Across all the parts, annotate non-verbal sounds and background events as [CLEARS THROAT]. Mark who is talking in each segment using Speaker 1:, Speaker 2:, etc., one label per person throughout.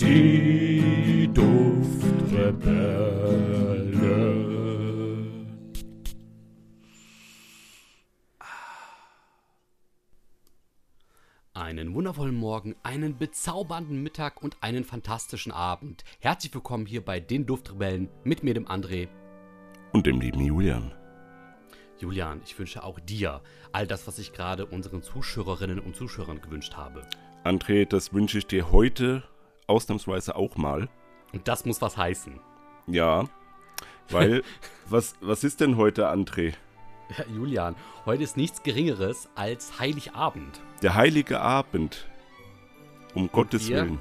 Speaker 1: Die Duftrebellen.
Speaker 2: Einen wundervollen Morgen, einen bezaubernden Mittag und einen fantastischen Abend. Herzlich willkommen hier bei den Duftrebellen mit mir, dem André.
Speaker 1: Und dem lieben Julian.
Speaker 2: Julian, ich wünsche auch dir all das, was ich gerade unseren Zuschauerinnen und Zuschauern gewünscht habe.
Speaker 1: André, das wünsche ich dir heute ausnahmsweise auch mal.
Speaker 2: Und das muss was heißen.
Speaker 1: Ja, weil, [LAUGHS] was, was ist denn heute, André?
Speaker 2: Ja, Julian, heute ist nichts Geringeres als Heiligabend.
Speaker 1: Der heilige Abend. Um
Speaker 2: Und
Speaker 1: Gottes
Speaker 2: wir-
Speaker 1: Willen.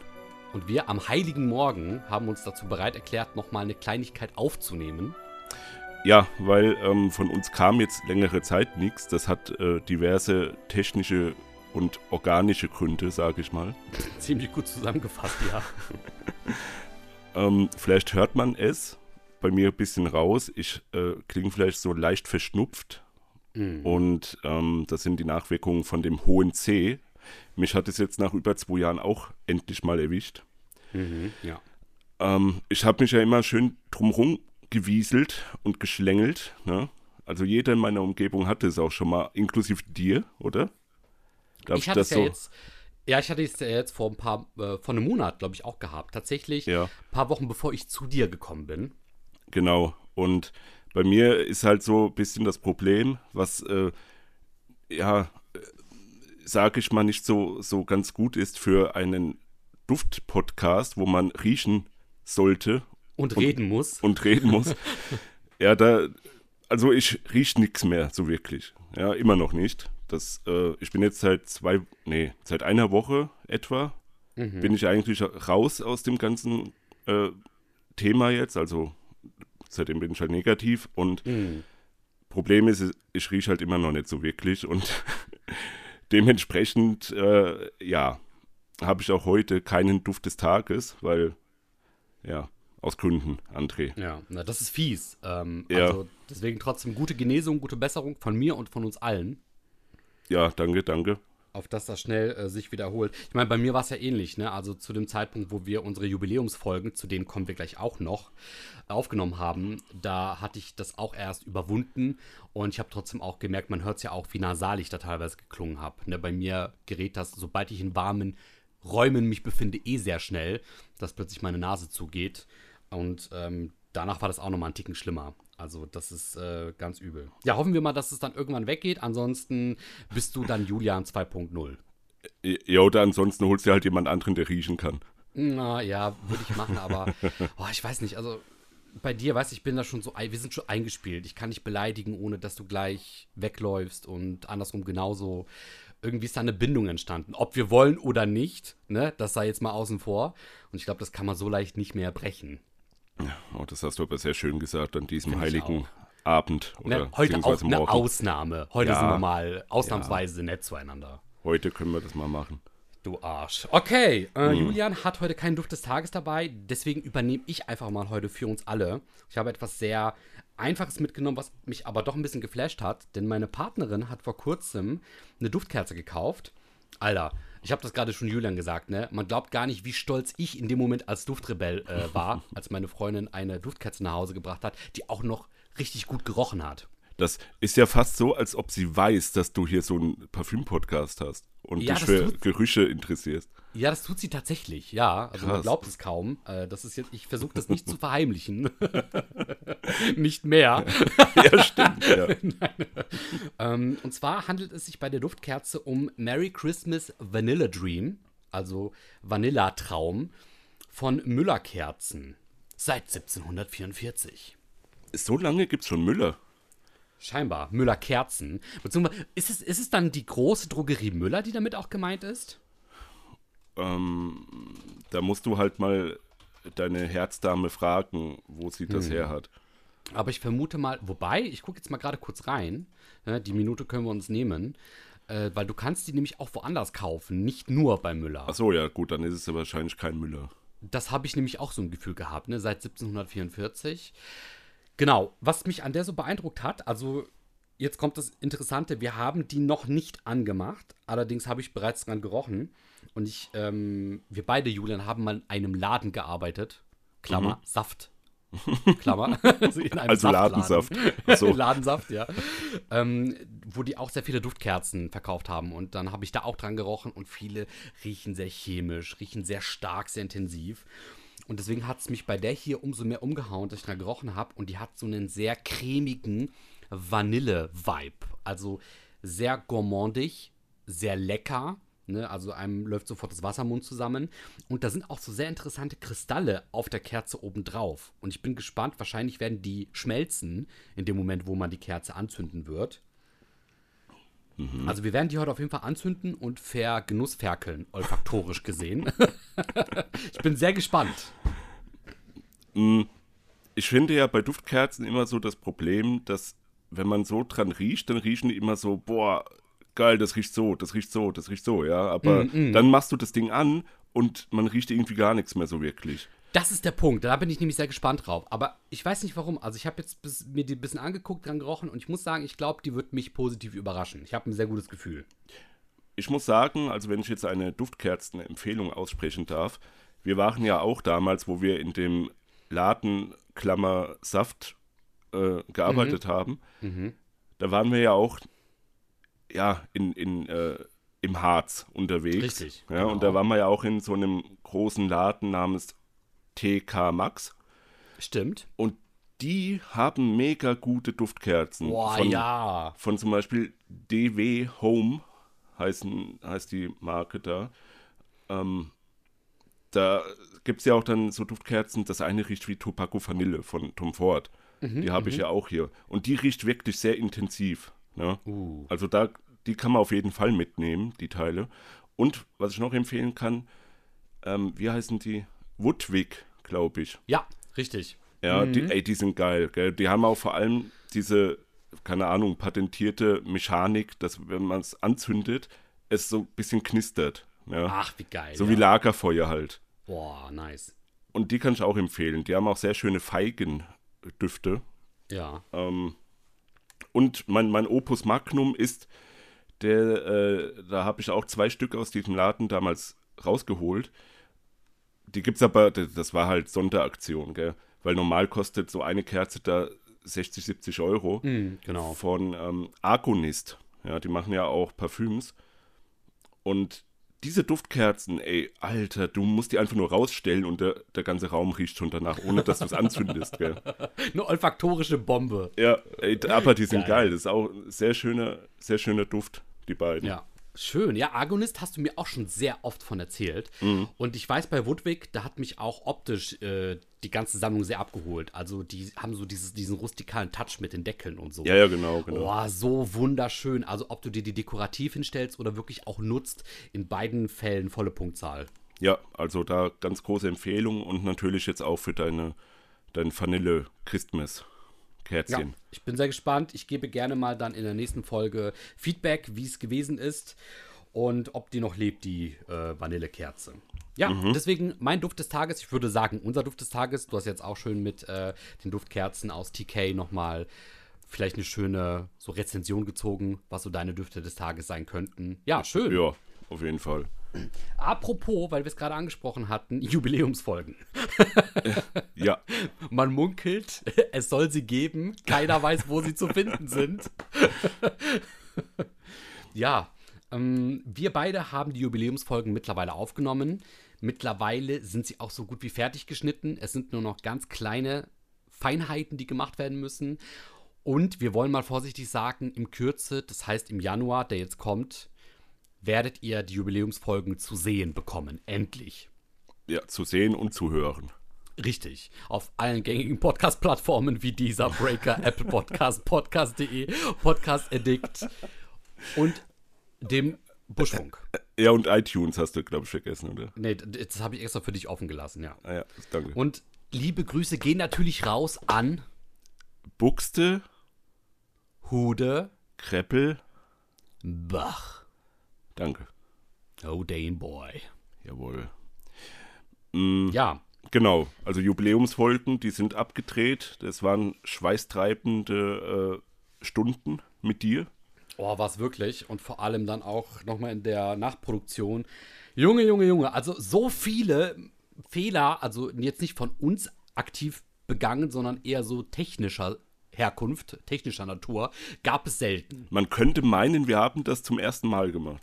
Speaker 2: Und wir am heiligen Morgen haben uns dazu bereit erklärt, nochmal eine Kleinigkeit aufzunehmen.
Speaker 1: Ja, weil ähm, von uns kam jetzt längere Zeit nichts. Das hat äh, diverse technische und organische Gründe, sage ich mal. [LAUGHS]
Speaker 2: Ziemlich gut zusammengefasst, ja. [LAUGHS]
Speaker 1: Ähm, vielleicht hört man es bei mir ein bisschen raus. Ich äh, klinge vielleicht so leicht verschnupft. Und ähm, das sind die Nachwirkungen von dem hohen C. Mich hat es jetzt nach über zwei Jahren auch endlich mal erwischt.
Speaker 2: Mhm, ja.
Speaker 1: Ähm, ich habe mich ja immer schön drumherum gewieselt und geschlängelt. Ne? Also jeder in meiner Umgebung hatte es auch schon mal, inklusive dir, oder? Darf
Speaker 2: ich hatte es ja jetzt. Ja, ich hatte es ja jetzt vor ein paar, äh, vor einem Monat, glaube ich, auch gehabt. Tatsächlich
Speaker 1: Ja.
Speaker 2: ein paar Wochen bevor ich zu dir gekommen bin.
Speaker 1: Genau. Und bei mir ist halt so ein bisschen das Problem, was, äh, ja, sage ich mal, nicht so, so ganz gut ist für einen Duft-Podcast, wo man riechen sollte
Speaker 2: Und, reden muss.
Speaker 1: und reden muss. [LAUGHS] ja, da, also ich rieche nichts mehr, so wirklich. Ja, immer noch nicht. Das, äh, ich bin jetzt seit zwei, nee, seit einer Woche etwa, bin ich eigentlich raus aus dem ganzen äh, Thema jetzt. Also seitdem bin ich halt negativ und Problem ist, ich rieche halt immer noch nicht so wirklich und [LAUGHS] dementsprechend, äh, ja, habe ich auch heute keinen Duft des Tages, weil, ja, aus Gründen, André.
Speaker 2: Ja, na, das ist fies. Ähm,
Speaker 1: Ja.
Speaker 2: Also deswegen trotzdem gute Genesung, gute Besserung von mir und von uns allen.
Speaker 1: Ja, danke, danke.
Speaker 2: auf dass das schnell äh, sich wiederholt. Ich meine, bei mir war es ja ähnlich, ne? Also zu dem Zeitpunkt, wo wir unsere Jubiläumsfolgen, zu denen kommen wir gleich auch noch, aufgenommen haben, da hatte ich das auch erst überwunden und ich habe trotzdem auch gemerkt, man hört es ja auch, wie nasal ich da teilweise geklungen habe. Ne? Bei mir gerät das, sobald ich in warmen Räumen mich befinde, eh sehr schnell, dass plötzlich meine Nase zugeht. Und ähm, danach war das auch nochmal einen Ticken schlimmer. Also das ist äh, ganz übel. Ja, hoffen wir mal, dass es dann irgendwann weggeht. Ansonsten bist du dann Julian 2.0.
Speaker 1: Ja, oder ansonsten holst du halt jemand anderen, der riechen kann.
Speaker 2: Na ja, würde ich machen, aber [LAUGHS] oh, ich weiß nicht. Also bei dir, weißt du, ich bin da schon so, wir sind schon eingespielt. Ich kann dich beleidigen, ohne dass du gleich wegläufst und andersrum genauso. Irgendwie ist da eine Bindung entstanden. Ob wir wollen oder nicht, ne, das sei jetzt mal außen vor. Und ich glaube, das kann man so leicht nicht mehr brechen.
Speaker 1: Oh, das hast du aber sehr schön gesagt an diesem
Speaker 2: Find
Speaker 1: heiligen Abend oder
Speaker 2: Ne, heute auch eine
Speaker 1: morgen.
Speaker 2: Ausnahme. Heute
Speaker 1: Ja.
Speaker 2: sind wir mal ausnahmsweise nett zueinander.
Speaker 1: Heute können wir das mal machen.
Speaker 2: Du Arsch. Okay, äh,
Speaker 1: Hm.
Speaker 2: Julian hat heute keinen Duft des Tages dabei, deswegen übernehme ich einfach mal heute für uns alle. Ich habe etwas sehr Einfaches mitgenommen, was mich aber doch ein bisschen geflasht hat, denn meine Partnerin hat vor kurzem eine Duftkerze gekauft. Alter, ich habe das gerade schon Julian gesagt, ne? Man glaubt gar nicht, wie stolz ich in dem Moment als Duftrebell äh, war, [LAUGHS] als meine Freundin eine Duftkerze nach Hause gebracht hat, die auch noch richtig gut gerochen hat.
Speaker 1: Das ist ja fast so, als ob sie weiß, dass du hier so einen Parfüm-Podcast hast und
Speaker 2: Ja,
Speaker 1: dich für Gerüche interessierst.
Speaker 2: Ja, das tut sie tatsächlich, ja. Also man
Speaker 1: Krass.
Speaker 2: glaubt es kaum. Äh, das ist jetzt, ich versuche das nicht zu verheimlichen. [LAUGHS] nicht mehr. [LAUGHS]
Speaker 1: ja, stimmt. Ja. [LAUGHS]
Speaker 2: Ähm, und zwar handelt es sich bei der Duftkerze um Merry Christmas Vanilla Dream, also Vanillatraum von Müller-Kerzen. Seit 1744.
Speaker 1: So lange gibt es schon Müller.
Speaker 2: Scheinbar, Müller-Kerzen. Beziehungsweise, ist es, ist es dann die große Drogerie Müller, die damit auch gemeint ist?
Speaker 1: Ähm, da musst du halt mal deine Herzdame fragen, wo sie
Speaker 2: Hm.
Speaker 1: das her hat.
Speaker 2: Aber ich vermute mal, wobei, ich gucke jetzt mal gerade kurz rein. Ne, die Minute können wir uns nehmen. Äh, weil du kannst die nämlich auch woanders kaufen, nicht nur bei Müller.
Speaker 1: Achso, ja, gut, dann ist es ja wahrscheinlich kein Müller.
Speaker 2: Das habe ich nämlich auch so ein Gefühl gehabt, ne? Seit 1744. Genau, was mich an der so beeindruckt hat, also jetzt kommt das Interessante, wir haben die noch nicht angemacht, allerdings habe ich bereits dran gerochen. Und ich, ähm, wir beide, Julian, haben mal in einem Laden gearbeitet. Klammer, mhm. Saft. [LAUGHS] Klammer. [LAUGHS]
Speaker 1: also, also Ladensaft.
Speaker 2: So. [LAUGHS] Ladensaft, ja. Ähm, wo die auch sehr viele Duftkerzen verkauft haben. Und dann habe ich da auch dran gerochen und viele riechen sehr chemisch, riechen sehr stark, sehr intensiv. Und deswegen hat es mich bei der hier umso mehr umgehauen, dass ich dran gerochen habe. Und die hat so einen sehr cremigen Vanille-Vibe. Also sehr gourmandig, sehr lecker. Ne? Also einem läuft sofort das Wasser im Mund zusammen. Und da sind auch so sehr interessante Kristalle auf der Kerze oben drauf. Und ich bin gespannt, wahrscheinlich werden die schmelzen in dem Moment, wo man die Kerze anzünden wird. Mhm. Also wir werden die heute auf jeden Fall anzünden und vergenussferkeln, olfaktorisch gesehen. [LAUGHS] ich bin sehr gespannt.
Speaker 1: Mm, ich finde ja bei Duftkerzen immer so das Problem, dass wenn man so dran riecht, dann riechen die immer so, boah, geil, das riecht so, das riecht so, das riecht so, ja. Aber mm, mm. dann machst du das Ding an und man riecht irgendwie gar nichts mehr so wirklich.
Speaker 2: Das ist der Punkt. Da bin ich nämlich sehr gespannt drauf. Aber ich weiß nicht warum. Also ich habe jetzt bis, mir die ein bisschen angeguckt, dran gerochen und ich muss sagen, ich glaube, die wird mich positiv überraschen. Ich habe ein sehr gutes Gefühl.
Speaker 1: Ich muss sagen, also wenn ich jetzt eine Duftkerzenempfehlung aussprechen darf, wir waren ja auch damals, wo wir in dem Laden Klammer Saft äh, gearbeitet mhm. haben, mhm. da waren wir ja auch ja in, in äh, im Harz unterwegs.
Speaker 2: Richtig.
Speaker 1: Ja, genau. und da waren wir ja auch in so einem großen Laden namens TK Max.
Speaker 2: Stimmt.
Speaker 1: Und die haben mega gute Duftkerzen.
Speaker 2: Boah, von, ja.
Speaker 1: Von zum Beispiel DW Home heißen, heißt die Marke da. Ähm, da gibt es ja auch dann so Duftkerzen. Das eine riecht wie Tobacco Vanille von Tom Ford. Mhm, die habe ich mhm. ja auch hier. Und die riecht wirklich sehr intensiv. Ne? Uh. Also da, die kann man auf jeden Fall mitnehmen, die Teile. Und was ich noch empfehlen kann, ähm, wie heißen die? Woodwick, glaube ich.
Speaker 2: Ja, richtig.
Speaker 1: Ja, mhm. die, ey, die sind geil. Gell? Die haben auch vor allem diese, keine Ahnung, patentierte Mechanik, dass wenn man es anzündet, es so ein bisschen knistert. Ja?
Speaker 2: Ach, wie geil.
Speaker 1: So ja. wie Lagerfeuer halt.
Speaker 2: Boah, nice.
Speaker 1: Und die kann ich auch empfehlen. Die haben auch sehr schöne Feigendüfte.
Speaker 2: Ja.
Speaker 1: Ähm, und mein, mein Opus Magnum ist, der, äh, da habe ich auch zwei Stück aus diesem Laden damals rausgeholt die gibt's aber, das war halt Sonderaktion, gell? Weil normal kostet so eine Kerze da 60, 70 Euro.
Speaker 2: Mm, genau.
Speaker 1: Von ähm, Argonist. Ja, die machen ja auch Parfüms. Und diese Duftkerzen, ey, Alter, du musst die einfach nur rausstellen und der, der ganze Raum riecht schon danach, ohne dass du es anzündest, gell? [LAUGHS]
Speaker 2: Eine olfaktorische Bombe.
Speaker 1: Ja, ey, aber die sind geil. geil. Das ist auch ein sehr schöner, sehr schöner Duft, die beiden.
Speaker 2: Ja, Schön. Ja, Agonist hast du mir auch schon sehr oft von erzählt. Mhm. Und ich weiß, bei Woodwick, da hat mich auch optisch äh, die ganze Sammlung sehr abgeholt. Also die haben so dieses, diesen rustikalen Touch mit den Deckeln und so.
Speaker 1: Ja, ja, genau, genau.
Speaker 2: Boah, so wunderschön. Also ob du dir die dekorativ hinstellst oder wirklich auch nutzt, in beiden Fällen volle Punktzahl.
Speaker 1: Ja, also da ganz große Empfehlung und natürlich jetzt auch für deine, dein Vanille Christmas. Kerzchen.
Speaker 2: Ja, ich bin sehr gespannt. Ich gebe gerne mal dann in der nächsten Folge Feedback, wie es gewesen ist und ob die noch lebt, die äh, Vanillekerze. Ja, mhm. deswegen mein Duft des Tages, ich würde sagen, unser Duft des Tages. Du hast jetzt auch schön mit äh, den Duftkerzen aus TK nochmal vielleicht eine schöne so Rezension gezogen, was so deine Düfte des Tages sein könnten. Ja, schön.
Speaker 1: Ja, auf jeden Fall.
Speaker 2: Apropos, weil wir es gerade angesprochen hatten, [LAUGHS] Jubiläumsfolgen.
Speaker 1: ja.
Speaker 2: Man munkelt, [LAUGHS] es soll sie geben, keiner weiß, wo sie zu finden sind. [LAUGHS] ja, ähm, wir beide haben die Jubiläumsfolgen mittlerweile aufgenommen. Mittlerweile sind sie auch so gut wie fertig geschnitten. Es sind nur noch ganz kleine Feinheiten, die gemacht werden müssen. Und wir wollen mal vorsichtig sagen, im Kürze, das heißt im Januar, der jetzt kommt, werdet ihr die Jubiläumsfolgen zu sehen bekommen. Endlich.
Speaker 1: Ja, zu sehen und zu hören.
Speaker 2: Richtig. Auf allen gängigen Podcast-Plattformen wie dieser Breaker, [LAUGHS] Apple Podcast, Podcast.de, Podcast Addict und dem Buschfunk.
Speaker 1: Ja, und iTunes hast du, glaube ich, vergessen, oder?
Speaker 2: Nee, das habe ich extra für dich offen gelassen, ja.
Speaker 1: Ah, ja, danke.
Speaker 2: Und liebe Grüße gehen natürlich raus an
Speaker 1: Buxte,
Speaker 2: Hude,
Speaker 1: Kreppel,
Speaker 2: Bach.
Speaker 1: Danke.
Speaker 2: Oh, Dane Boy.
Speaker 1: Jawohl.
Speaker 2: Mhm, ja.
Speaker 1: Genau, also Jubiläumsfolgen, die sind abgedreht. Das waren schweißtreibende äh, Stunden mit dir.
Speaker 2: Oh, war es wirklich. Und vor allem dann auch nochmal in der Nachproduktion Junge, Junge, Junge. Also so viele Fehler, also jetzt nicht von uns aktiv begangen, sondern eher so technischer Herkunft, technischer Natur, gab es selten.
Speaker 1: Man könnte meinen, wir haben das zum ersten Mal gemacht.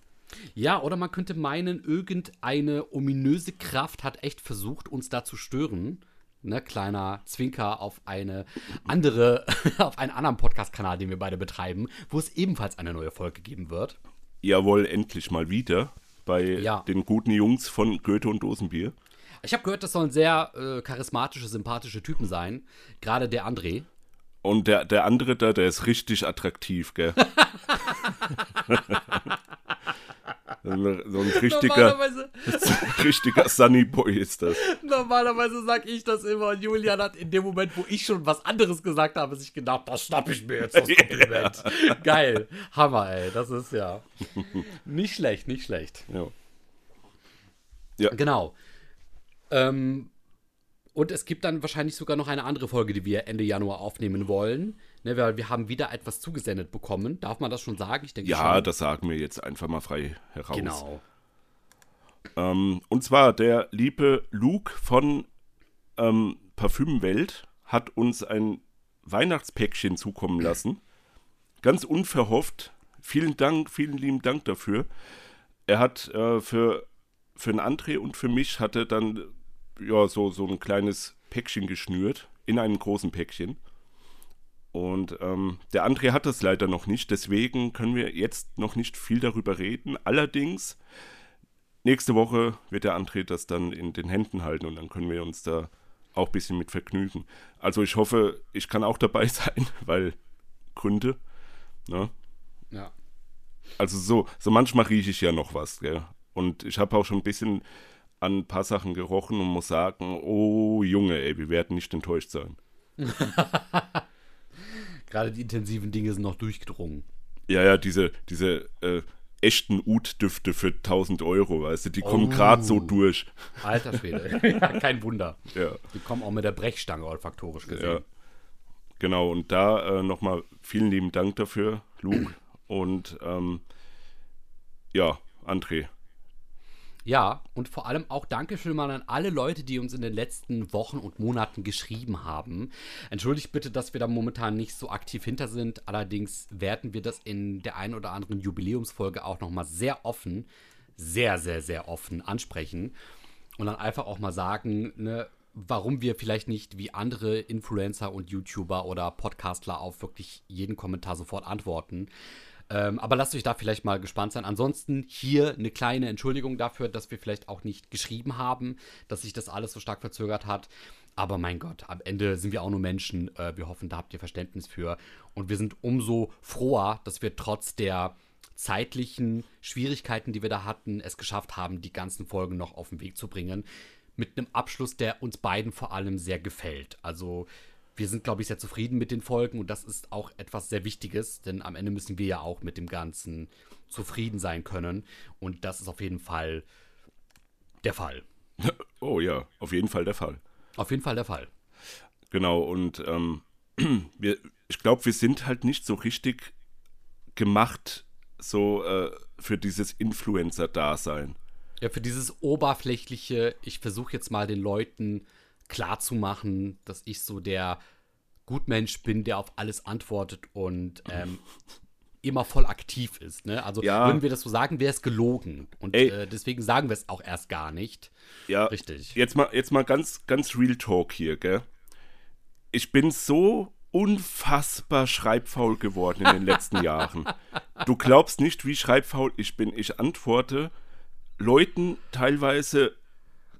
Speaker 2: Ja, oder man könnte meinen, irgendeine ominöse Kraft hat echt versucht, uns da zu stören. Ne, kleiner Zwinker auf eine andere, [LAUGHS] auf einen anderen Podcast-Kanal, den wir beide betreiben, wo es ebenfalls eine neue Folge geben wird.
Speaker 1: Jawohl, endlich mal wieder bei
Speaker 2: Ja.
Speaker 1: den guten Jungs von Goethe und Dosenbier.
Speaker 2: Ich habe gehört, das sollen sehr äh, charismatische, sympathische Typen sein. Gerade der André.
Speaker 1: Und der, der andere da, der ist richtig attraktiv, gell? [LAUGHS] so ein [LAUGHS] [LAUGHS] so ein richtiger, richtiger Sunny Boy ist das.
Speaker 2: normalerweise sag ich das immer und Julian hat in dem Moment, wo ich schon was anderes gesagt habe, sich gedacht, das schnapp ich mir jetzt, das [LAUGHS] Kompliment. Geil. Hammer, ey. Das ist ja nicht schlecht, nicht schlecht.
Speaker 1: Ja.
Speaker 2: Genau. Ähm, und es gibt dann wahrscheinlich sogar noch eine andere Folge, die wir Ende Januar aufnehmen wollen. Ne, weil wir haben wieder etwas zugesendet bekommen. Darf man das schon sagen? Ich denke
Speaker 1: Ja,
Speaker 2: schon.
Speaker 1: das sagen wir jetzt einfach mal frei heraus.
Speaker 2: Genau.
Speaker 1: Ähm, und zwar der liebe Luke von ähm, Parfümwelt hat uns ein Weihnachtspäckchen zukommen lassen. Ganz unverhofft. Vielen Dank, vielen lieben Dank dafür. Er hat äh, für, für einen André und für mich hatte dann ja, so, so ein kleines Päckchen geschnürt in einem großen Päckchen. Und ähm, der André hat das leider noch nicht, deswegen können wir jetzt noch nicht viel darüber reden. Allerdings Nächste Woche wird der André das dann in den Händen halten und dann können wir uns da auch ein bisschen mit vergnügen. Also ich hoffe, ich kann auch dabei [LAUGHS] sein, weil Gründe. Ne?
Speaker 2: Ja.
Speaker 1: Also so, so manchmal rieche ich ja noch was. Gell? Und ich habe auch schon ein bisschen an ein paar Sachen gerochen und muss sagen, oh Junge, ey, wir werden nicht enttäuscht sein. [LAUGHS]
Speaker 2: Gerade die intensiven Dinge sind noch durchgedrungen.
Speaker 1: Ja, ja, diese, diese äh, echten Ud-Düfte für 1000 Euro, weißt du, die kommen
Speaker 2: Oh.
Speaker 1: gerade so durch.
Speaker 2: Alter Schwede. [LAUGHS] ja, kein Wunder.
Speaker 1: Ja.
Speaker 2: Die kommen auch mit der Brechstange olfaktorisch gesehen.
Speaker 1: Ja. Genau, und da äh, nochmal vielen lieben Dank dafür, Luke. [CLEARS THROAT] Und ähm, ja, André.
Speaker 2: Ja, und vor allem auch Dankeschön mal an alle Leute, die uns in den letzten Wochen und Monaten geschrieben haben. Entschuldigt bitte, dass wir da momentan nicht so aktiv hinter sind. Allerdings werden wir das in der einen oder anderen Jubiläumsfolge auch nochmal sehr offen, sehr, sehr, sehr offen ansprechen. Und dann einfach auch mal sagen, ne, warum wir vielleicht nicht wie andere Influencer und YouTuber oder Podcastler auf wirklich jeden Kommentar sofort antworten. Ähm, aber lasst euch da vielleicht mal gespannt sein. Ansonsten hier eine kleine Entschuldigung dafür, dass wir vielleicht auch nicht geschrieben haben, dass sich das alles so stark verzögert hat. Aber mein Gott, am Ende sind wir auch nur Menschen. Äh, wir hoffen, da habt ihr Verständnis für. Und wir sind umso froher, dass wir trotz der zeitlichen Schwierigkeiten, die wir da hatten, es geschafft haben, die ganzen Folgen noch auf den Weg zu bringen. Mit einem Abschluss, der uns beiden vor allem sehr gefällt. Also wir sind, glaube ich, sehr zufrieden mit den Folgen und das ist auch etwas sehr Wichtiges, denn am Ende müssen wir ja auch mit dem Ganzen zufrieden sein können und das ist auf jeden Fall der Fall. [LAUGHS]
Speaker 1: Oh ja, auf jeden Fall der Fall.
Speaker 2: Auf jeden Fall der Fall.
Speaker 1: Genau, und ähm, [CLEARS THROAT] wir, ich glaube, wir sind halt nicht so richtig gemacht, so äh, für dieses Influencer-Dasein.
Speaker 2: Ja, für dieses oberflächliche, ich versuche jetzt mal den Leuten klarzumachen, dass ich so der Gutmensch bin, der auf alles antwortet und ähm, [LAUGHS] immer voll aktiv ist. Ne? Also
Speaker 1: Ja.
Speaker 2: würden wir das so sagen, wäre es gelogen. Und äh, deswegen sagen wir es auch erst gar nicht.
Speaker 1: Ja,
Speaker 2: Richtig.
Speaker 1: Jetzt mal, jetzt mal ganz, ganz Real Talk hier, gell? Ich bin so unfassbar schreibfaul geworden in den letzten [LAUGHS] Jahren. Du glaubst nicht, wie schreibfaul ich bin. Ich antworte Leuten teilweise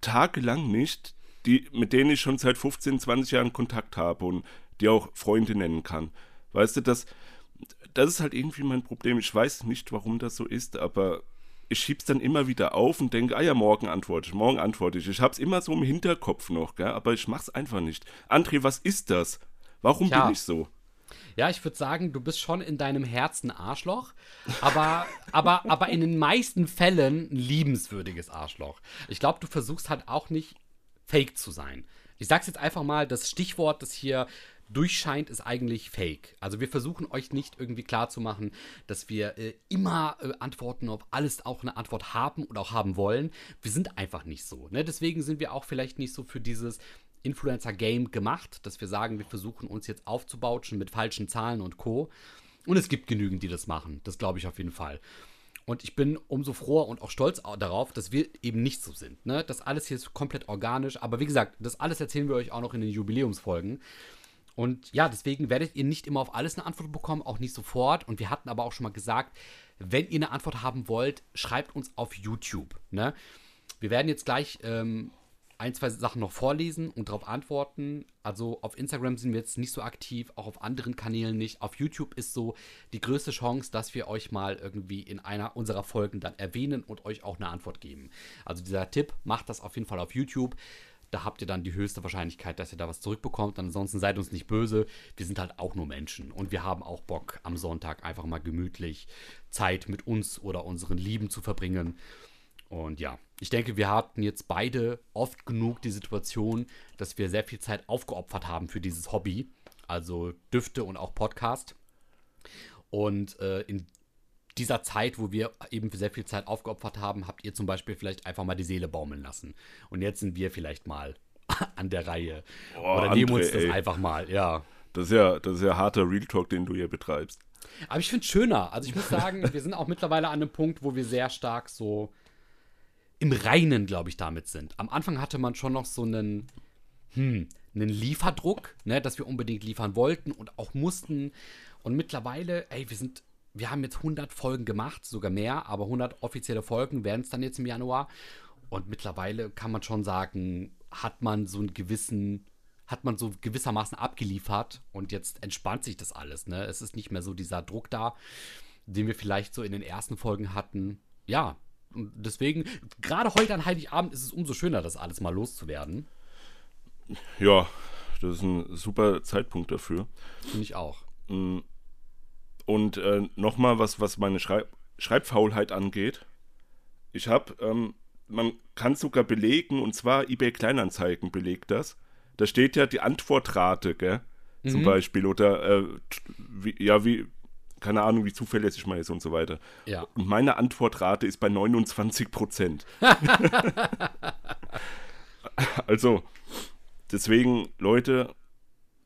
Speaker 1: tagelang nicht, die, mit denen ich schon seit 15, 20 Jahren Kontakt habe und die auch Freunde nennen kann. Weißt du, das, das ist halt irgendwie mein Problem. Ich weiß nicht, warum das so ist, aber ich schieb's dann immer wieder auf und denke, ah ja, morgen antworte ich, morgen antworte ich. Ich hab's immer so im Hinterkopf noch, gell? aber ich mach's einfach nicht. André, was ist das? Warum
Speaker 2: Tja.
Speaker 1: bin ich so?
Speaker 2: Ja, ich würde sagen, du bist schon in deinem Herzen Arschloch, aber, [LAUGHS] aber, aber in den meisten Fällen ein liebenswürdiges Arschloch. Ich glaube, du versuchst halt auch nicht fake zu sein. Ich sag's jetzt einfach mal, das Stichwort, das hier durchscheint, ist eigentlich fake. Also wir versuchen euch nicht irgendwie klarzumachen, dass wir äh, immer äh, Antworten auf alles auch eine Antwort haben und auch haben wollen. Wir sind einfach nicht so. Ne? Deswegen sind wir auch vielleicht nicht so für dieses Influencer-Game gemacht, dass wir sagen, wir versuchen uns jetzt aufzubautschen mit falschen Zahlen und Co. Und es gibt genügend, die das machen. Das glaube ich auf jeden Fall. Und ich bin umso froher und auch stolz darauf, dass wir eben nicht so sind. Ne? Das alles hier ist komplett organisch. Aber wie gesagt, das alles erzählen wir euch auch noch in den Jubiläumsfolgen. Und ja, deswegen werdet ihr nicht immer auf alles eine Antwort bekommen, auch nicht sofort. Und wir hatten aber auch schon mal gesagt, wenn ihr eine Antwort haben wollt, schreibt uns auf YouTube. Ne? Wir werden jetzt gleich ähm, ein, zwei Sachen noch vorlesen und darauf antworten. Also auf Instagram sind wir jetzt nicht so aktiv, auch auf anderen Kanälen nicht. Auf YouTube ist so die größte Chance, dass wir euch mal irgendwie in einer unserer Folgen dann erwähnen und euch auch eine Antwort geben. Also dieser Tipp, macht das auf jeden Fall auf YouTube. Da habt ihr dann die höchste Wahrscheinlichkeit, dass ihr da was zurückbekommt. Ansonsten seid uns nicht böse. Wir sind halt auch nur Menschen und wir haben auch Bock, am Sonntag einfach mal gemütlich Zeit mit uns oder unseren Lieben zu verbringen. Und ja, ich denke, wir hatten jetzt beide oft genug die Situation, dass wir sehr viel Zeit aufgeopfert haben für dieses Hobby, also Düfte und auch Podcast. Und äh, in dieser Zeit, wo wir eben sehr viel Zeit aufgeopfert haben, habt ihr zum Beispiel vielleicht einfach mal die Seele baumeln lassen. Und jetzt sind wir vielleicht mal [LAUGHS] an der Reihe. Oh, Oder nehmen André, uns das ey. einfach mal, ja.
Speaker 1: Das ist ja, das ist ja harter Real Talk, den du hier betreibst.
Speaker 2: Aber ich finde es schöner. Also ich muss sagen, wir sind auch mittlerweile an einem Punkt, wo wir sehr stark so im Reinen, glaube ich, damit sind. Am Anfang hatte man schon noch so einen, hm, einen Lieferdruck, ne, dass wir unbedingt liefern wollten und auch mussten. Und mittlerweile, ey, wir sind, wir haben jetzt 100 Folgen gemacht, sogar mehr, aber 100 offizielle Folgen werden es dann jetzt im Januar. Und mittlerweile kann man schon sagen, hat man so einen gewissen, hat man so gewissermaßen abgeliefert und jetzt entspannt sich das alles. Ne? Es ist nicht mehr so dieser Druck da, den wir vielleicht so in den ersten Folgen hatten. Ja, und deswegen, gerade heute an Heiligabend ist es umso schöner, das alles mal loszuwerden.
Speaker 1: Ja, das ist ein super Zeitpunkt dafür.
Speaker 2: Finde ich auch.
Speaker 1: Mm. Und äh, nochmal, was, was meine Schreib Schreibfaulheit angeht. Ich habe, ähm, man kann sogar belegen, und zwar eBay Kleinanzeigen belegt das. Da steht ja die Antwortrate, gell? Zum mhm. Beispiel. Oder, äh, wie, ja, wie, keine Ahnung, wie zuverlässig man ist und so weiter.
Speaker 2: Ja.
Speaker 1: Und meine Antwortrate ist bei 29 Prozent. [LAUGHS] also, deswegen, Leute,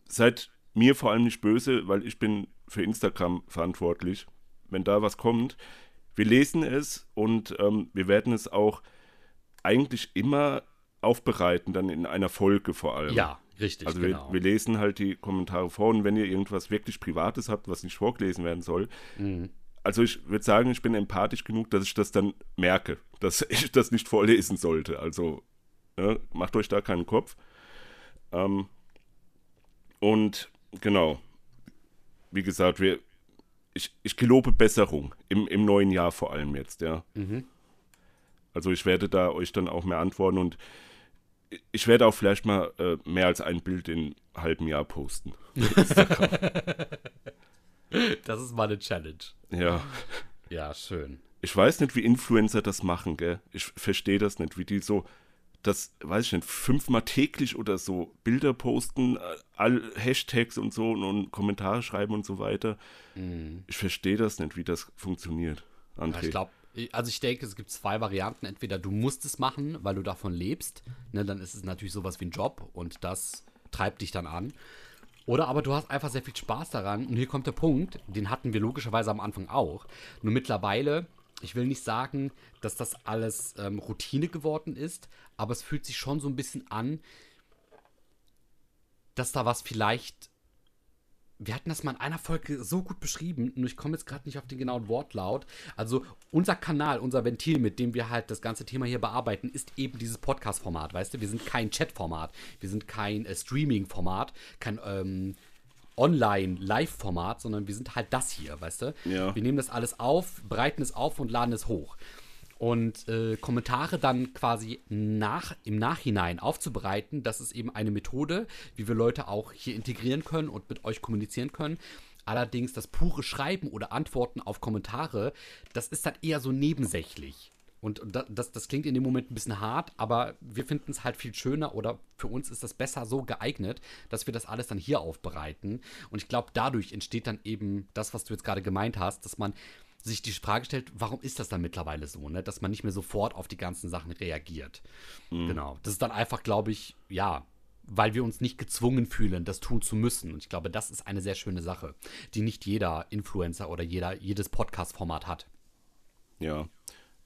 Speaker 1: seid mir vor allem nicht böse, weil ich bin für Instagram verantwortlich. Wenn da was kommt, wir lesen es und ähm, wir werden es auch eigentlich immer aufbereiten, dann in einer Folge vor allem.
Speaker 2: Ja, Richtig,
Speaker 1: also wir, genau. wir, lesen halt die Kommentare vor und wenn ihr irgendwas wirklich Privates habt, was nicht vorgelesen werden soll, mhm. also ich würde sagen, ich bin empathisch genug, dass ich das dann merke, [LAUGHS] dass ich das nicht vorlesen sollte. Also ne, macht euch da keinen Kopf. Ähm, und genau, wie gesagt, wir, ich, ich gelobe Besserung im, im neuen Jahr vor allem jetzt, ja. Mhm. Also ich werde da euch dann auch mehr antworten und ich werde auch vielleicht mal äh, mehr als ein Bild in einem halben Jahr posten. [LAUGHS]
Speaker 2: das ist mal eine Challenge.
Speaker 1: Ja.
Speaker 2: Ja, schön.
Speaker 1: Ich weiß nicht, wie Influencer das machen, gell? Ich verstehe das nicht, wie die so, das, weiß ich nicht, fünfmal täglich oder so Bilder posten, äh, all Hashtags und so und, und Kommentare schreiben und so weiter. Mhm. Ich verstehe das nicht, wie das funktioniert.
Speaker 2: André. Ja, ich glaube, also ich denke, es gibt zwei Varianten. Entweder du musst es machen, weil du davon lebst, ne, dann ist es natürlich sowas wie ein Job und das treibt dich dann an. Oder aber du hast einfach sehr viel Spaß daran. Und hier kommt der Punkt, den hatten wir logischerweise am Anfang auch. Nur mittlerweile, ich will nicht sagen, dass das alles ähm, Routine geworden ist, aber es fühlt sich schon so ein bisschen an, dass da was vielleicht wir hatten das mal in einer Folge so gut beschrieben, nur ich komme jetzt gerade nicht auf den genauen Wortlaut. Also unser Kanal, unser Ventil, mit dem wir halt das ganze Thema hier bearbeiten, ist eben dieses Podcast-Format, weißt du? Wir sind kein Chat-Format, wir sind kein äh, Streaming-Format, kein ähm, Online-Live-Format, sondern wir sind halt das hier, weißt du?
Speaker 1: Ja.
Speaker 2: Wir nehmen das alles auf, breiten es auf und laden es hoch und äh, Kommentare dann quasi nach, im Nachhinein aufzubereiten, das ist eben eine Methode, wie wir Leute auch hier integrieren können und mit euch kommunizieren können. Allerdings das pure Schreiben oder Antworten auf Kommentare, das ist dann eher so nebensächlich. Und das, das klingt in dem Moment ein bisschen hart, aber wir finden es halt viel schöner oder für uns ist das besser so geeignet, dass wir das alles dann hier aufbereiten. Und ich glaube, dadurch entsteht dann eben das, was du jetzt gerade gemeint hast, dass man sich die Frage stellt, warum ist das dann mittlerweile so, ne? dass man nicht mehr sofort auf die ganzen Sachen reagiert. Mhm. Genau. Das ist dann einfach, glaube ich, ja, weil wir uns nicht gezwungen fühlen, das tun zu müssen. Und ich glaube, das ist eine sehr schöne Sache, die nicht jeder Influencer oder jeder, jedes Podcast-Format hat.
Speaker 1: Ja,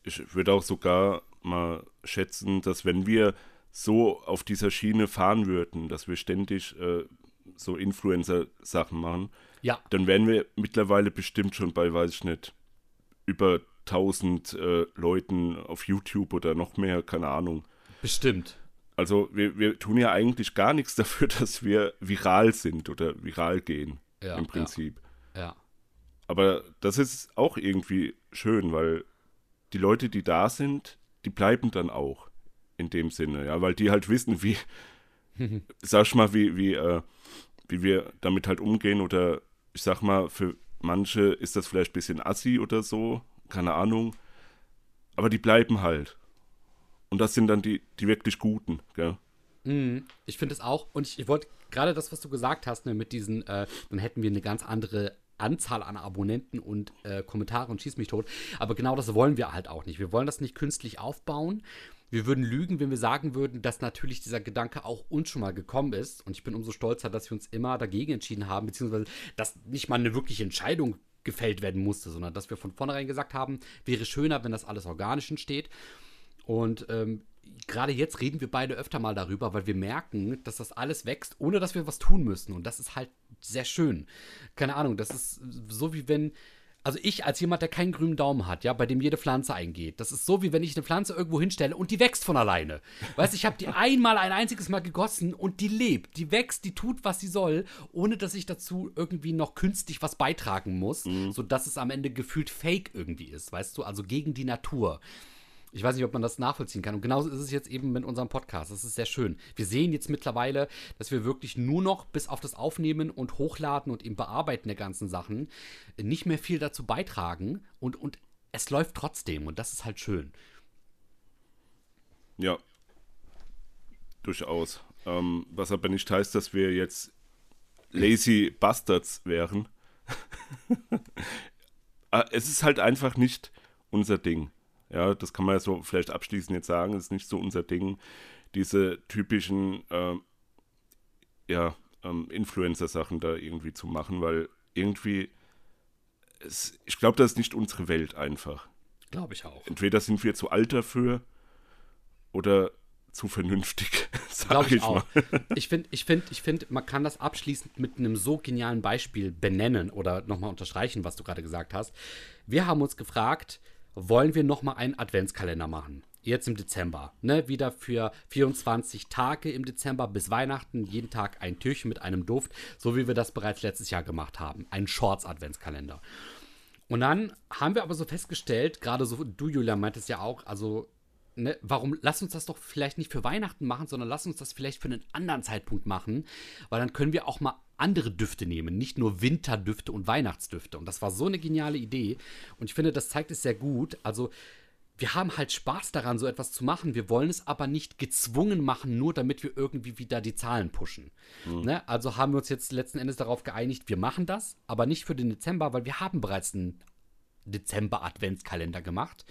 Speaker 1: ich würde auch sogar mal schätzen, dass wenn wir so auf dieser Schiene fahren würden, dass wir ständig äh, so Influencer-Sachen machen,
Speaker 2: ja.
Speaker 1: dann wären wir mittlerweile bestimmt schon bei, weiß ich nicht, über 1000 äh, Leuten auf YouTube oder noch mehr, keine Ahnung.
Speaker 2: Bestimmt.
Speaker 1: Also wir, wir tun ja eigentlich gar nichts dafür, [LAUGHS] dass wir viral sind oder viral gehen, ja, im Prinzip.
Speaker 2: Ja. ja.
Speaker 1: Aber das ist auch irgendwie schön, weil die Leute, die da sind, die bleiben dann auch in dem Sinne, ja, weil die halt wissen, wie, [LAUGHS] sag ich mal, wie, wie, äh, wie wir damit halt umgehen oder ich sag mal, für manche ist das vielleicht ein bisschen assi oder so, keine Ahnung, aber die bleiben halt. Und das sind dann die, die wirklich Guten, gell?
Speaker 2: Mm, ich finde es auch. Und ich, ich wollte gerade das, was du gesagt hast, ne, mit diesen, äh, dann hätten wir eine ganz andere Anzahl an Abonnenten und äh, Kommentare und schieß mich tot. Aber genau das wollen wir halt auch nicht. Wir wollen das nicht künstlich aufbauen. Wir würden lügen, wenn wir sagen würden, dass natürlich dieser Gedanke auch uns schon mal gekommen ist. Und ich bin umso stolzer, dass wir uns immer dagegen entschieden haben, beziehungsweise dass nicht mal eine wirkliche Entscheidung gefällt werden musste, sondern dass wir von vornherein gesagt haben, wäre schöner, wenn das alles organisch entsteht. Und ähm, gerade jetzt reden wir beide öfter mal darüber, weil wir merken, dass das alles wächst, ohne dass wir was tun müssen. Und das ist halt sehr schön. Keine Ahnung, das ist so wie wenn. Also ich als jemand, der keinen grünen Daumen hat, ja, bei dem jede Pflanze eingeht. Das ist so, wie wenn ich eine Pflanze irgendwo hinstelle und die wächst von alleine. Weißt du, ich habe die einmal ein einziges Mal gegossen und die lebt, die wächst, die tut, was sie soll, ohne dass ich dazu irgendwie noch künstlich was beitragen muss, mhm. sodass es am Ende gefühlt fake irgendwie ist, weißt du, also gegen die Natur. Ich weiß nicht, ob man das nachvollziehen kann. Und genauso ist es jetzt eben mit unserem Podcast. Das ist sehr schön. Wir sehen jetzt mittlerweile, dass wir wirklich nur noch bis auf das Aufnehmen und Hochladen und eben Bearbeiten der ganzen Sachen nicht mehr viel dazu beitragen. Und, und es läuft trotzdem. Und das ist halt schön.
Speaker 1: Ja. Durchaus. Ähm, was aber nicht heißt, dass wir jetzt lazy Bastards wären. [LAUGHS] Ah, es ist halt einfach nicht unser Ding. Ja, das kann man ja so vielleicht abschließend jetzt sagen, ist nicht so unser Ding, diese typischen äh, ja, ähm, Influencer-Sachen da irgendwie zu machen, weil irgendwie, es, ich glaube, das ist nicht unsere Welt einfach.
Speaker 2: Glaube ich auch.
Speaker 1: Entweder sind wir zu alt dafür oder zu vernünftig, [LAUGHS]
Speaker 2: sag ich, ich auch. mal. Ich finde, ich find, ich find, man kann das abschließend mit einem so genialen Beispiel benennen oder nochmal unterstreichen, was du gerade gesagt hast. Wir haben uns gefragt, wollen wir nochmal einen Adventskalender machen. Jetzt im Dezember. Ne? Wieder für 24 Tage im Dezember bis Weihnachten. Jeden Tag ein Türchen mit einem Duft, so wie wir das bereits letztes Jahr gemacht haben. Ein Shorts-Adventskalender. Und dann haben wir aber so festgestellt, gerade so, du Julia meintest ja auch, also Ne, warum lass uns das doch vielleicht nicht für Weihnachten machen, sondern lass uns das vielleicht für einen anderen Zeitpunkt machen, weil dann können wir auch mal andere Düfte nehmen, nicht nur Winterdüfte und Weihnachtsdüfte. Und das war so eine geniale Idee. Und ich finde, das zeigt es sehr gut. Also, wir haben halt Spaß daran, so etwas zu machen. Wir wollen es aber nicht gezwungen machen, nur damit wir irgendwie wieder die Zahlen pushen. Mhm. Ne? Also haben wir uns jetzt letzten Endes darauf geeinigt, wir machen das, aber nicht für den Dezember, weil wir haben bereits einen Dezember-Adventskalender gemacht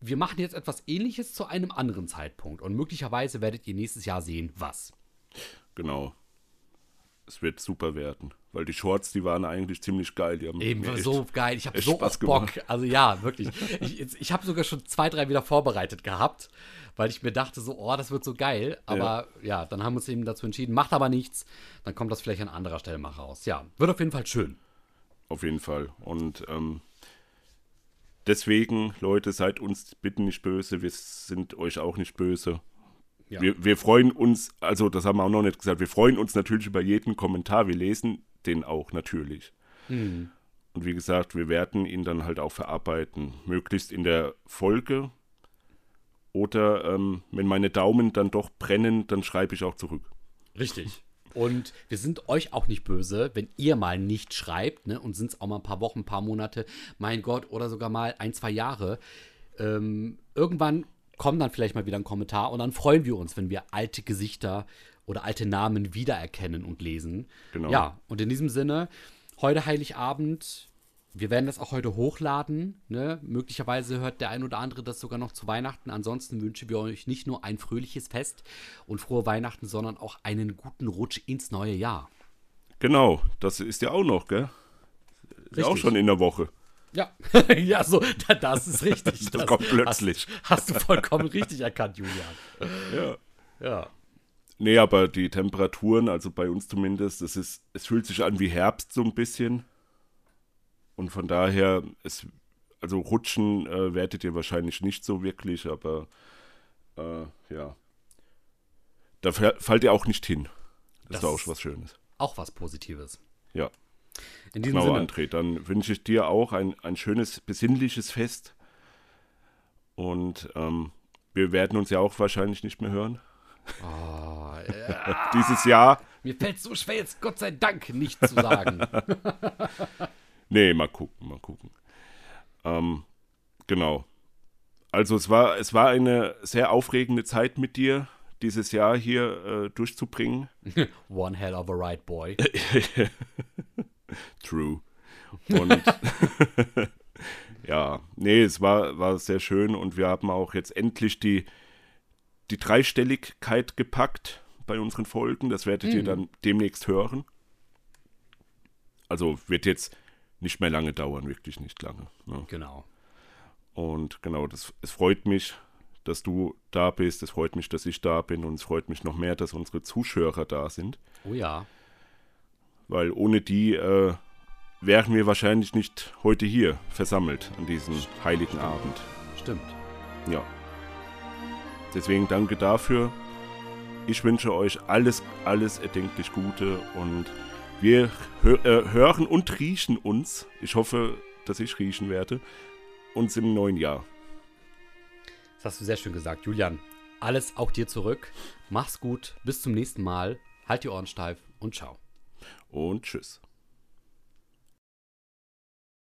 Speaker 2: wir machen jetzt etwas ähnliches zu einem anderen Zeitpunkt und möglicherweise werdet ihr nächstes Jahr sehen, was.
Speaker 1: Genau. Es wird super werden, weil die Shorts, die waren eigentlich ziemlich geil. Die haben
Speaker 2: Eben so geil. Ich habe so Spaß Bock. Gemacht. Also ja, wirklich. ich, ich habe sogar schon zwei, drei wieder vorbereitet gehabt, weil ich mir dachte so, oh, das wird so geil. Aber ja, ja dann haben wir uns eben dazu entschieden, macht aber nichts. Dann kommt das vielleicht an anderer Stelle mal raus. Ja, wird auf jeden Fall schön.
Speaker 1: Auf jeden Fall. Und ähm, Deswegen, Leute, seid uns bitte nicht böse. Wir sind euch auch nicht böse. Ja. Wir, wir freuen uns, also das haben wir auch noch nicht gesagt, wir freuen uns natürlich über jeden Kommentar. Wir lesen den auch natürlich. Mhm. Und wie gesagt, wir werden ihn dann halt auch verarbeiten. Möglichst in der Folge. Oder ähm, wenn meine Daumen dann doch brennen, dann schreibe ich auch zurück.
Speaker 2: Richtig. Und wir sind euch auch nicht böse, wenn ihr mal nicht schreibt, ne? Und sind es auch mal ein paar Wochen, ein paar Monate, mein Gott, oder sogar mal ein, zwei Jahre. Ähm, irgendwann kommt dann vielleicht mal wieder ein Kommentar und dann freuen wir uns, wenn wir alte Gesichter oder alte Namen wiedererkennen und lesen.
Speaker 1: Genau.
Speaker 2: Ja, und in diesem Sinne, heute Heiligabend, wir werden das auch heute hochladen. Ne? Möglicherweise hört der ein oder andere das sogar noch zu Weihnachten. Ansonsten wünschen wir euch nicht nur ein fröhliches Fest und frohe Weihnachten, sondern auch einen guten Rutsch ins neue Jahr.
Speaker 1: Genau, das ist ja auch noch, gell? Ist ja auch schon in der Woche.
Speaker 2: Ja, [LAUGHS] ja, so, das ist richtig. [LAUGHS]
Speaker 1: Das, das kommt plötzlich.
Speaker 2: Hast, hast, du vollkommen richtig erkannt, Julian.
Speaker 1: Ja.
Speaker 2: Ja.
Speaker 1: Nee, aber die Temperaturen, also bei uns zumindest, es ist, es fühlt sich an wie Herbst so ein bisschen. Und von daher, es, also rutschen äh, werdet ihr wahrscheinlich nicht so wirklich, aber äh, ja. Da fallt ihr auch nicht hin. Das, das war auch was Schönes.
Speaker 2: Auch was Positives.
Speaker 1: Ja.
Speaker 2: In diesem genau, Sinne.
Speaker 1: André, dann wünsche ich dir auch ein, ein schönes, besinnliches Fest. Und ähm, wir werden uns ja auch wahrscheinlich nicht mehr hören.
Speaker 2: Oh, [LAUGHS] ja.
Speaker 1: Dieses Jahr.
Speaker 2: Mir fällt es so schwer, jetzt Gott sei Dank nicht zu sagen. [LAUGHS]
Speaker 1: nee, mal gucken, mal gucken. Ähm, genau. Also es war, es war eine sehr aufregende Zeit mit dir, dieses Jahr hier äh, durchzubringen. [LAUGHS]
Speaker 2: One hell of a ride, boy. [LAUGHS]
Speaker 1: True. Und [LAUGHS] ja, nee, es war, war sehr schön und wir haben auch jetzt endlich die, die Dreistelligkeit gepackt bei unseren Folgen. Das werdet mhm. ihr dann demnächst hören. Also wird jetzt nicht mehr lange dauern, wirklich nicht lange.
Speaker 2: Ne? Genau.
Speaker 1: Und genau, das, es freut mich, dass du da bist. Es freut mich, dass ich da bin. Und es freut mich noch mehr, dass unsere Zuschauer da sind.
Speaker 2: Oh ja.
Speaker 1: Weil ohne die äh, wären wir wahrscheinlich nicht heute hier versammelt an diesem heiligen Abend.
Speaker 2: Stimmt.
Speaker 1: Ja. Deswegen danke dafür. Ich wünsche euch alles, alles erdenklich Gute und wir hör, äh, hören und riechen uns. Ich hoffe, dass ich riechen werde. Uns im neuen Jahr.
Speaker 2: Das hast du sehr schön gesagt, Julian. Alles auch dir zurück. Mach's gut. Bis zum nächsten Mal. Halt die Ohren steif und ciao.
Speaker 1: Und tschüss.